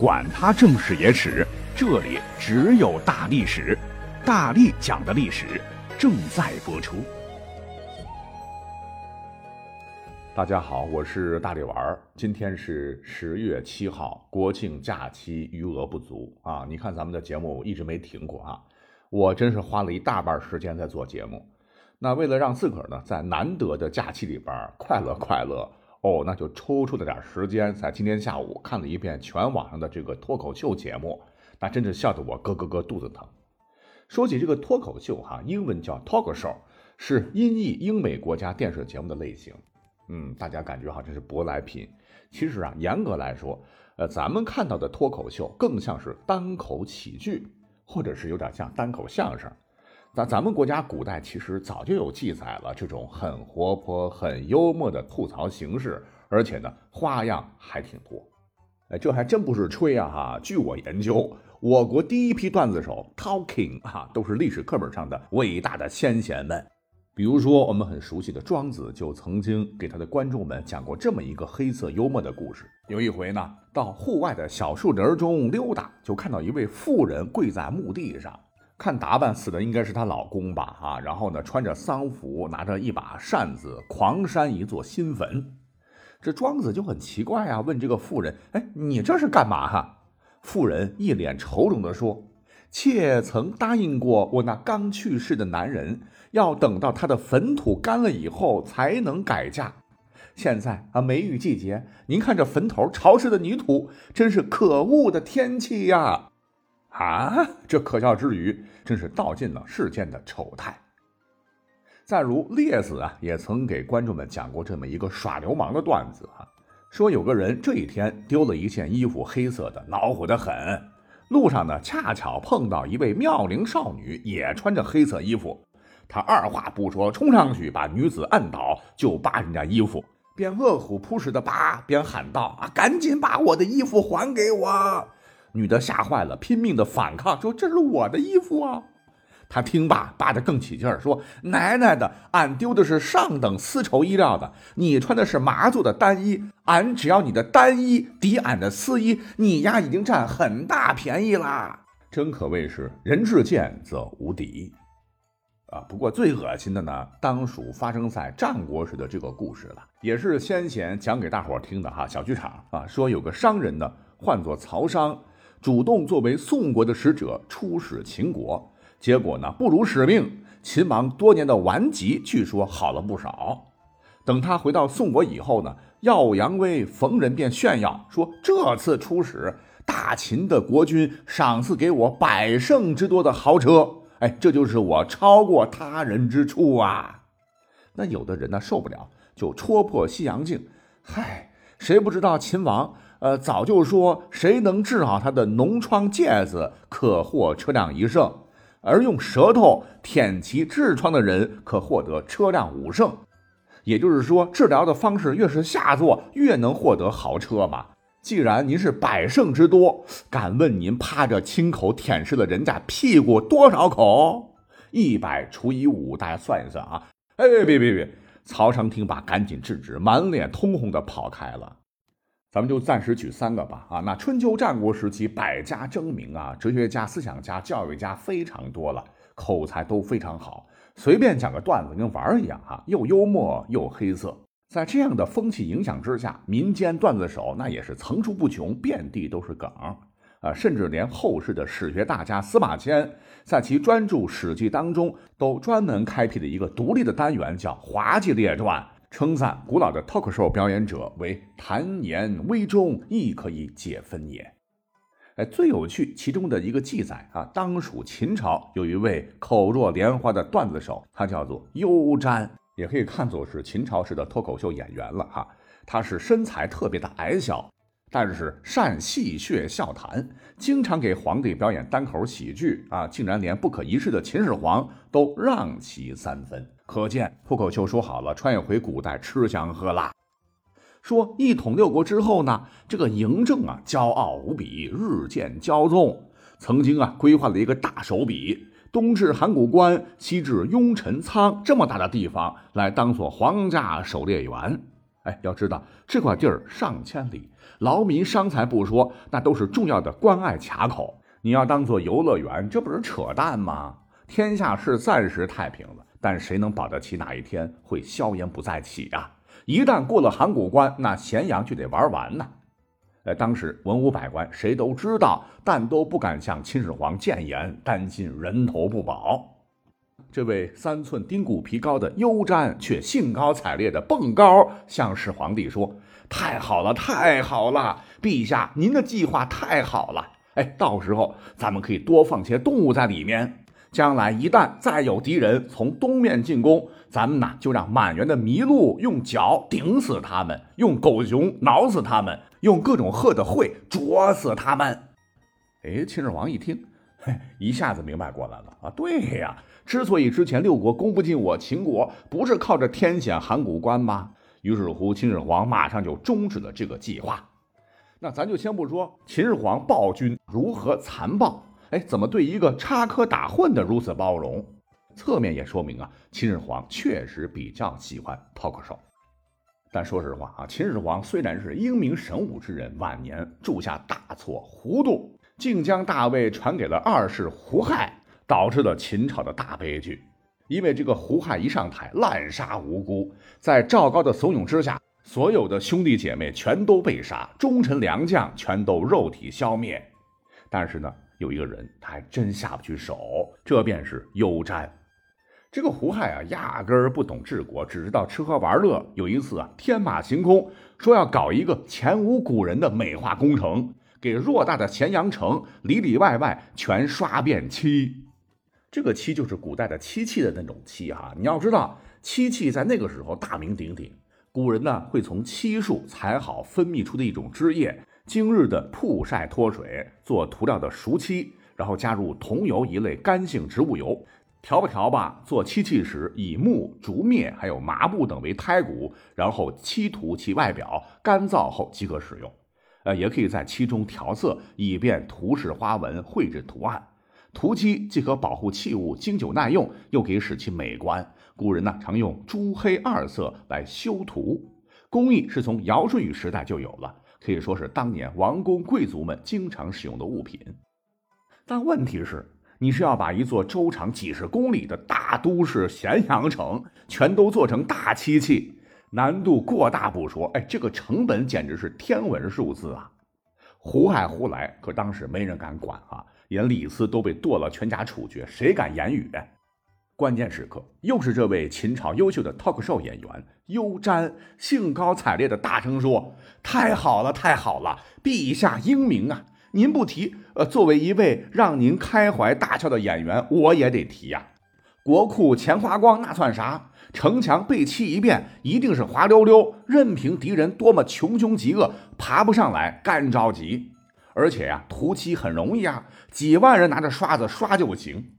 管他正史野史，这里只有大历史，大力讲的历史正在播出。大家好，我是大力丸儿。今天是十月七号，国庆假期余额不足啊！你看咱们的节目一直没停过啊，我真是花了一大半时间在做节目。那为了让自个儿呢在难得的假期里边快乐快乐。哦，那就抽出了点时间，在今天下午看了一遍全网上的这个脱口秀节目，那真是笑得我咯咯咯肚子疼。说起这个脱口秀，哈，英文叫 talk show，是音译英美国家电视节目的类型。嗯，大家感觉哈，真是舶来品。其实啊，严格来说，呃，咱们看到的脱口秀更像是单口喜剧，或者是有点像单口相声。那咱们国家古代其实早就有记载了这种很活泼、很幽默的吐槽形式，而且呢花样还挺多。哎，这还真不是吹啊哈！据我研究，我国第一批段子手 Talking 啊，都是历史课本上的伟大的先贤们。比如说，我们很熟悉的庄子就曾经给他的观众们讲过这么一个黑色幽默的故事。有一回呢，到户外的小树林中溜达，就看到一位妇人跪在墓地上。看打扮，死的应该是她老公吧？啊，然后呢，穿着丧服，拿着一把扇子，狂扇一座新坟。这庄子就很奇怪啊，问这个妇人：“哎，你这是干嘛？”哈，妇人一脸愁容地说：“妾曾答应过我那刚去世的男人，要等到他的坟土干了以后才能改嫁。现在啊，梅雨季节，您看这坟头潮湿的泥土，真是可恶的天气呀！”，啊 这可笑之余，真是道尽了世间的丑态。再如列子啊，也曾给观众们讲过这么一个耍流氓的段子啊，说有个人这一天丢了一件衣服，黑色的，恼火的很。路上呢，恰巧碰到一位妙龄少女，也穿着黑色衣服。他二话不说，冲上去把女子按倒，就扒人家衣服，边饿虎扑食的扒，边喊道：“啊，赶紧把我的衣服还给我！”女的吓坏了，拼命的反抗，说：“这是我的衣服啊！”他听罢，扒得更起劲儿，说：“奶奶的，俺丢的是上等丝绸衣料的，你穿的是麻做的单衣，俺只要你的单衣抵俺的丝衣，你丫已经占很大便宜啦！真可谓是人至贱则无敌啊！不过最恶心的呢，当属发生在战国时的这个故事了，也是先贤讲给大伙儿听的哈。小剧场啊，说有个商人呢，唤作曹商。主动作为宋国的使者出使秦国，结果呢不辱使命，秦王多年的顽疾据说好了不少。等他回到宋国以后呢，耀武扬威，逢人便炫耀说：“这次出使，大秦的国君赏赐给我百乘之多的豪车，哎，这就是我超过他人之处啊！”那有的人呢受不了，就戳破西洋镜，嗨，谁不知道秦王？呃，早就说谁能治好他的脓疮疖子，可获车辆一胜；而用舌头舔其痔疮的人，可获得车辆五胜。也就是说，治疗的方式越是下作，越能获得豪车嘛。既然您是百胜之多，敢问您趴着亲口舔舐了人家屁股多少口？一百除以五，大家算一算啊！哎，别别别！曹长听罢，赶紧制止，满脸通红的跑开了。咱们就暂时举三个吧，啊，那春秋战国时期百家争鸣啊，哲学家、思想家、教育家非常多了，口才都非常好，随便讲个段子跟玩儿一样啊，又幽默又黑色。在这样的风气影响之下，民间段子手那也是层出不穷，遍地都是梗啊，甚至连后世的史学大家司马迁在其专著《史记》当中，都专门开辟了一个独立的单元，叫《滑稽列传》。称赞古老的 talk show 表演者为谈言微中，亦可以解分也。哎，最有趣其中的一个记载啊，当属秦朝有一位口若莲花的段子手，他叫做优瞻，也可以看作是秦朝时的脱口秀演员了哈。他是身材特别的矮小，但是善戏谑笑谈，经常给皇帝表演单口喜剧啊，竟然连不可一世的秦始皇都让其三分。可见脱口秀说好了，穿越回古代吃香喝辣。说一统六国之后呢，这个嬴政啊，骄傲无比，日渐骄纵。曾经啊，规划了一个大手笔，东至函谷关，西至雍城仓，这么大的地方来当做皇家狩猎园。哎，要知道这块地儿上千里，劳民伤财不说，那都是重要的关隘卡口。你要当做游乐园，这不是扯淡吗？天下是暂时太平了，但谁能保得齐哪一天会硝烟不再起啊？一旦过了函谷关，那咸阳就得玩完呢。呃，当时文武百官谁都知道，但都不敢向秦始皇谏言，担心人头不保。这位三寸丁骨皮高的优瞻却兴高采烈地蹦高，向始皇帝说：“太好了，太好了！陛下，您的计划太好了！哎，到时候咱们可以多放些动物在里面。将来一旦再有敌人从东面进攻，咱们呢就让满园的麋鹿用脚顶死他们，用狗熊挠死他们，用各种鹤的喙啄死他们。”哎，秦始皇一听，嘿，一下子明白过来了啊！对呀。之所以之前六国攻不进我秦国，不是靠着天险函谷关吗？于是乎，秦始皇马上就终止了这个计划。那咱就先不说秦始皇暴君如何残暴，哎，怎么对一个插科打诨的如此包容？侧面也说明啊，秦始皇确实比较喜欢 talk show。但说实话啊，秦始皇虽然是英明神武之人，晚年铸下大错，糊涂，竟将大位传给了二世胡亥。导致了秦朝的大悲剧，因为这个胡亥一上台，滥杀无辜，在赵高的怂恿之下，所有的兄弟姐妹全都被杀，忠臣良将全都肉体消灭。但是呢，有一个人他还真下不去手，这便是优瞻。这个胡亥啊，压根儿不懂治国，只知道吃喝玩乐。有一次啊，天马行空，说要搞一个前无古人的美化工程，给偌大的咸阳城里里外外全刷遍漆。这个漆就是古代的漆器的那种漆哈，你要知道，漆器在那个时候大名鼎鼎。古人呢会从漆树采好分泌出的一种汁液，经日的曝晒脱水，做涂料的熟漆，然后加入桐油一类干性植物油，调吧调吧，做漆器时以木、竹篾还有麻布等为胎骨，然后漆涂其外表，干燥后即可使用。呃，也可以在漆中调色，以便涂饰花纹、绘制图案。涂漆既可保护器物经久耐用，又可以使其美观。古人呢常用朱黑二色来修图，工艺是从尧舜禹时代就有了，可以说是当年王公贵族们经常使用的物品。但问题是，你是要把一座周长几十公里的大都市咸阳城全都做成大漆器，难度过大不说，哎，这个成本简直是天文数字啊！胡亥胡来，可当时没人敢管啊。连李斯都被剁了全家处决，谁敢言语？关键时刻，又是这位秦朝优秀的 talk show 演员优瞻兴高采烈的大声说：“太好了，太好了！陛下英明啊！您不提，呃，作为一位让您开怀大笑的演员，我也得提呀。国库钱花光那算啥？城墙被砌一遍，一定是滑溜溜，任凭敌人多么穷凶极恶，爬不上来，干着急。”而且呀，涂漆很容易啊，几万人拿着刷子刷就行。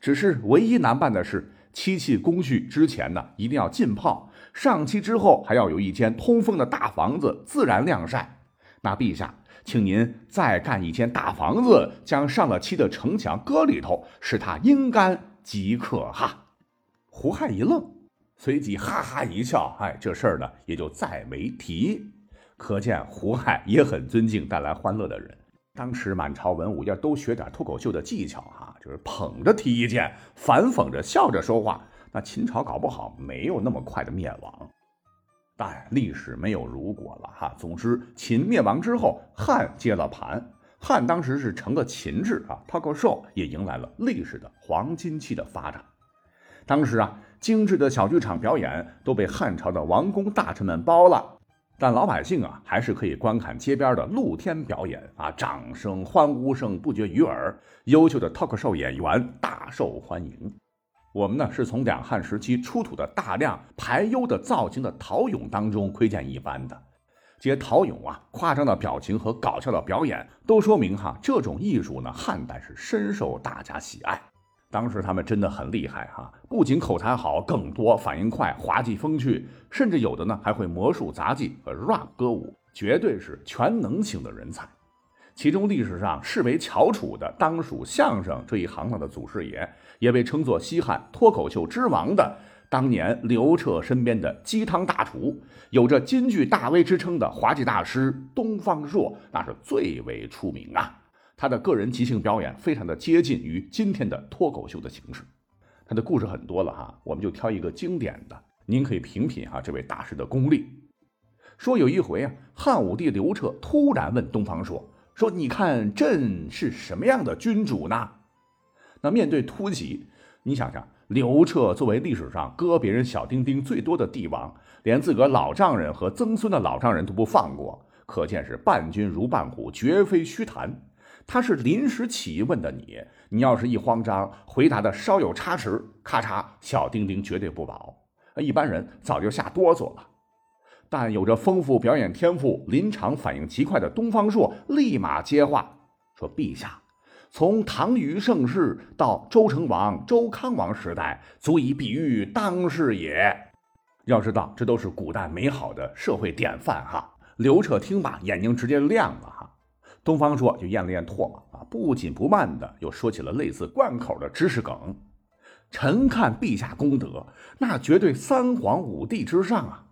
只是唯一难办的是，漆器工序之前呢，一定要浸泡；上漆之后，还要有一间通风的大房子自然晾晒。那陛下，请您再干一间大房子，将上了漆的城墙搁里头，使它阴干即可哈。胡亥一愣，随即哈哈一笑，哎，这事儿呢，也就再没提。可见胡亥也很尊敬带来欢乐的人。当时满朝文武要都学点脱口秀的技巧哈，就是捧着提意见，反讽着笑着说话，那秦朝搞不好没有那么快的灭亡。但历史没有如果了哈。总之，秦灭亡之后，汉接了盘。汉当时是成了秦制啊，脱口秀也迎来了历史的黄金期的发展。当时啊，精致的小剧场表演都被汉朝的王公大臣们包了。但老百姓啊，还是可以观看街边的露天表演啊，掌声、欢呼声不绝于耳，优秀的 talk show 演员大受欢迎。我们呢，是从两汉时期出土的大量排忧的造型的陶俑当中窥见一斑的。这些陶俑啊，夸张的表情和搞笑的表演，都说明哈，这种艺术呢，汉代是深受大家喜爱。当时他们真的很厉害哈，不仅口才好，更多反应快，滑稽风趣，甚至有的呢还会魔术、杂技和 rap 歌舞，绝对是全能型的人才。其中历史上视为翘楚的，当属相声这一行当的祖师爷，也被称作西汉脱口秀之王的当年刘彻身边的鸡汤大厨，有着京剧大 V 之称的滑稽大师东方朔，那是最为出名啊。他的个人即兴表演非常的接近于今天的脱口秀的形式。他的故事很多了哈，我们就挑一个经典的，您可以品品哈这位大师的功力。说有一回啊，汉武帝刘彻突然问东方朔说：“你看朕是什么样的君主呢？”那面对突袭，你想想，刘彻作为历史上割别人小丁丁最多的帝王，连自个老丈人和曾孙的老丈人都不放过，可见是伴君如伴虎，绝非虚谈。他是临时起意问的你，你要是一慌张，回答的稍有差池，咔嚓，小丁丁绝对不保。一般人早就吓哆嗦了。但有着丰富表演天赋、临场反应极快的东方朔，立马接话说：“陛下，从唐虞盛世到周成王、周康王时代，足以比喻当世也。要知道，这都是古代美好的社会典范哈。”刘彻听罢，眼睛直接亮了哈。东方朔就咽了咽唾沫啊，不紧不慢的又说起了类似贯口的知识梗：“臣看陛下功德，那绝对三皇五帝之上啊。”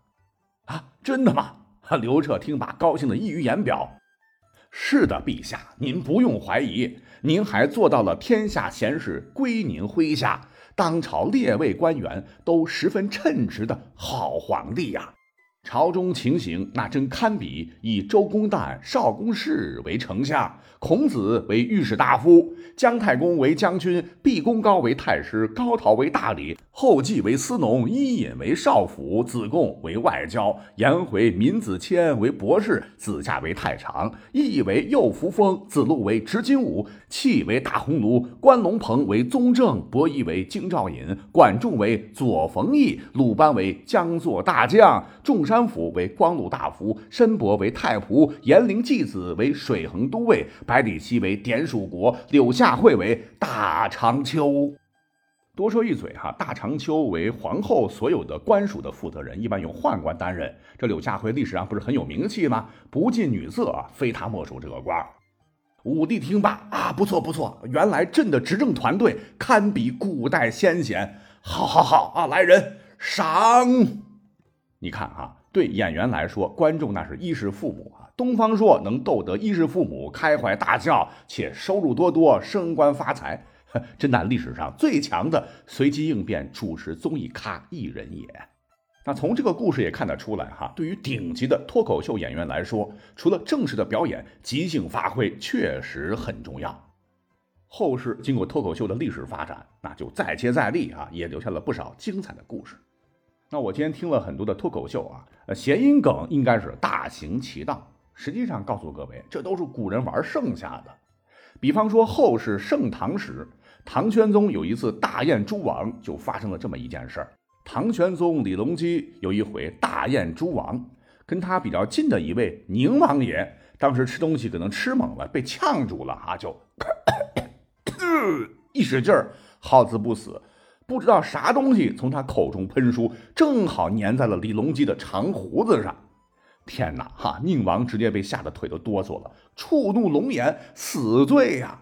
啊，真的吗？刘彻听罢，高兴的溢于言表。是的，陛下，您不用怀疑，您还做到了天下贤士归您麾下，当朝列位官员都十分称职的好皇帝呀。朝中情形那真堪比，以周公旦、少公事为丞相，孔子为御史大夫，姜太公为将军，毕公高为太师，高陶为大理，后继为司农，伊尹为少府，子贡为外交，颜回、闵子骞为博士，子夏为太常，羿为右扶风，子路为执金吾，戚为大鸿胪，关龙鹏为宗正，伯夷为京兆尹，管仲为左冯翊，鲁班为江左大将，众。山府为光禄大夫，申伯为太仆，颜陵季子为水衡都尉，百里奚为典属国，柳下惠为大长秋。多说一嘴哈，大长秋为皇后所有的官署的负责人，一般由宦官担任。这柳下惠历史上不是很有名气吗？不近女色啊，非他莫属这个官。武帝听罢啊，不错不错，原来朕的执政团队堪比古代先贤。好好好啊，来人赏。你看啊。对演员来说，观众那是衣食父母啊。东方朔能逗得衣食父母开怀大笑，且收入多多，升官发财，真乃历史上最强的随机应变主持综艺咖艺人也。那从这个故事也看得出来哈，对于顶级的脱口秀演员来说，除了正式的表演，即兴发挥确实很重要。后世经过脱口秀的历史发展，那就再接再厉啊，也留下了不少精彩的故事。那我今天听了很多的脱口秀啊，呃，谐音梗应该是大行其道。实际上，告诉各位，这都是古人玩剩下的。比方说，后世盛唐时，唐玄宗有一次大宴诸王，就发生了这么一件事儿。唐玄宗李隆基有一回大宴诸王，跟他比较近的一位宁王爷，当时吃东西可能吃猛了，被呛住了啊，就咳咳咳咳一使劲儿，耗子不死。不知道啥东西从他口中喷出，正好粘在了李隆基的长胡子上。天哪，哈！宁王直接被吓得腿都哆嗦了，触怒龙颜，死罪呀！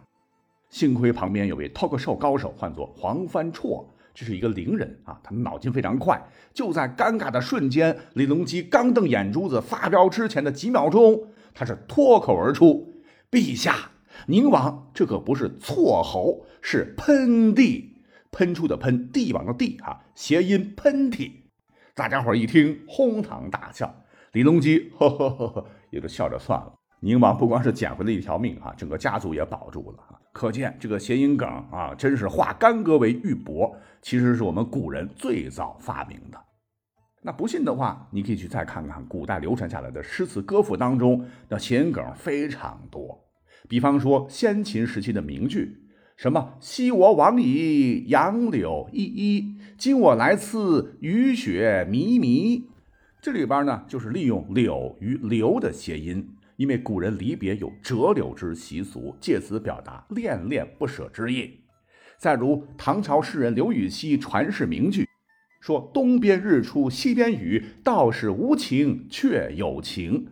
幸亏旁边有位 talk show 高手，唤作黄帆绰，这是一个伶人啊，他脑筋非常快。就在尴尬的瞬间，李隆基刚瞪眼珠子发飙之前的几秒钟，他是脱口而出：“陛下，宁王这可不是错喉，是喷嚏。”喷出的喷，帝王的帝，啊，谐音喷嚏。大家伙一听，哄堂大笑。李隆基呵呵呵呵，也就笑着算了。宁王不光是捡回了一条命，啊，整个家族也保住了啊。可见这个谐音梗啊，真是化干戈为玉帛，其实是我们古人最早发明的。那不信的话，你可以去再看看古代流传下来的诗词歌赋当中，那谐音梗非常多。比方说先秦时期的名句。什么？昔我往矣，杨柳依依；今我来此，雨雪靡靡。这里边呢，就是利用“柳”与“留”的谐音，因为古人离别有折柳之习俗，借此表达恋恋不舍之意。再如唐朝诗人刘禹锡传世名句，说：“东边日出西边雨，道是无晴却有晴。”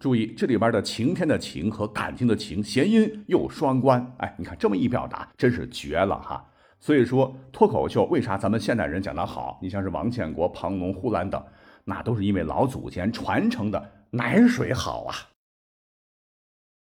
注意这里边的晴天的晴和感情的情谐音又双关，哎，你看这么一表达，真是绝了哈！所以说，脱口秀为啥咱们现代人讲得好？你像是王建国、庞龙、呼兰等，那都是因为老祖先传承的奶水好啊。